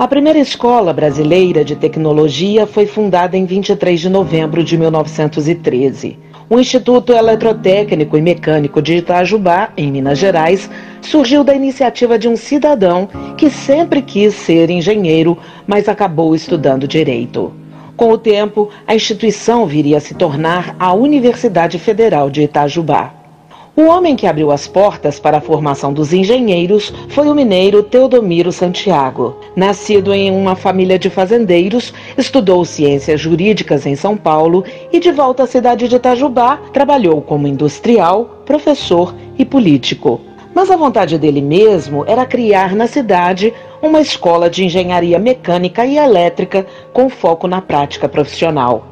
A primeira escola brasileira de tecnologia foi fundada em 23 de novembro de 1913. O Instituto Eletrotécnico e Mecânico de Itajubá, em Minas Gerais, surgiu da iniciativa de um cidadão que sempre quis ser engenheiro, mas acabou estudando direito. Com o tempo, a instituição viria a se tornar a Universidade Federal de Itajubá. O homem que abriu as portas para a formação dos engenheiros foi o mineiro Teodomiro Santiago. Nascido em uma família de fazendeiros, estudou ciências jurídicas em São Paulo e, de volta à cidade de Itajubá, trabalhou como industrial, professor e político. Mas a vontade dele mesmo era criar na cidade uma escola de engenharia mecânica e elétrica com foco na prática profissional.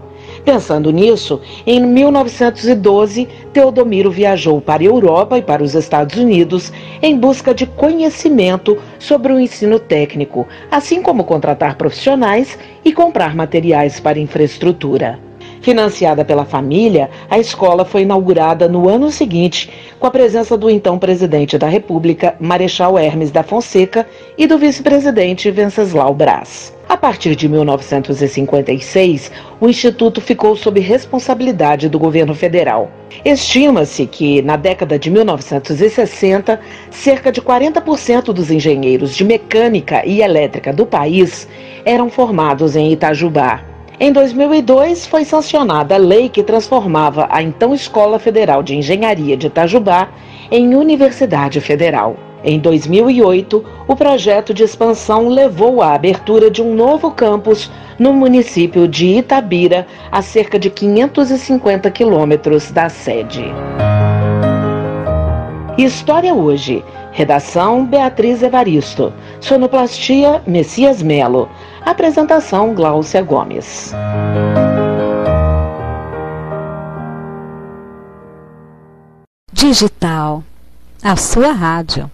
Pensando nisso, em 1912, Teodomiro viajou para a Europa e para os Estados Unidos em busca de conhecimento sobre o ensino técnico, assim como contratar profissionais e comprar materiais para infraestrutura. Financiada pela família, a escola foi inaugurada no ano seguinte, com a presença do então presidente da República, Marechal Hermes da Fonseca, e do vice-presidente Venceslau Braz. A partir de 1956, o Instituto ficou sob responsabilidade do governo federal. Estima-se que, na década de 1960, cerca de 40% dos engenheiros de mecânica e elétrica do país eram formados em Itajubá. Em 2002, foi sancionada a lei que transformava a então Escola Federal de Engenharia de Itajubá em Universidade Federal. Em 2008, o projeto de expansão levou à abertura de um novo campus no município de Itabira, a cerca de 550 quilômetros da sede. História hoje. Redação Beatriz Evaristo. Sonoplastia Messias Melo. Apresentação Gláucia Gomes. Digital. A sua rádio.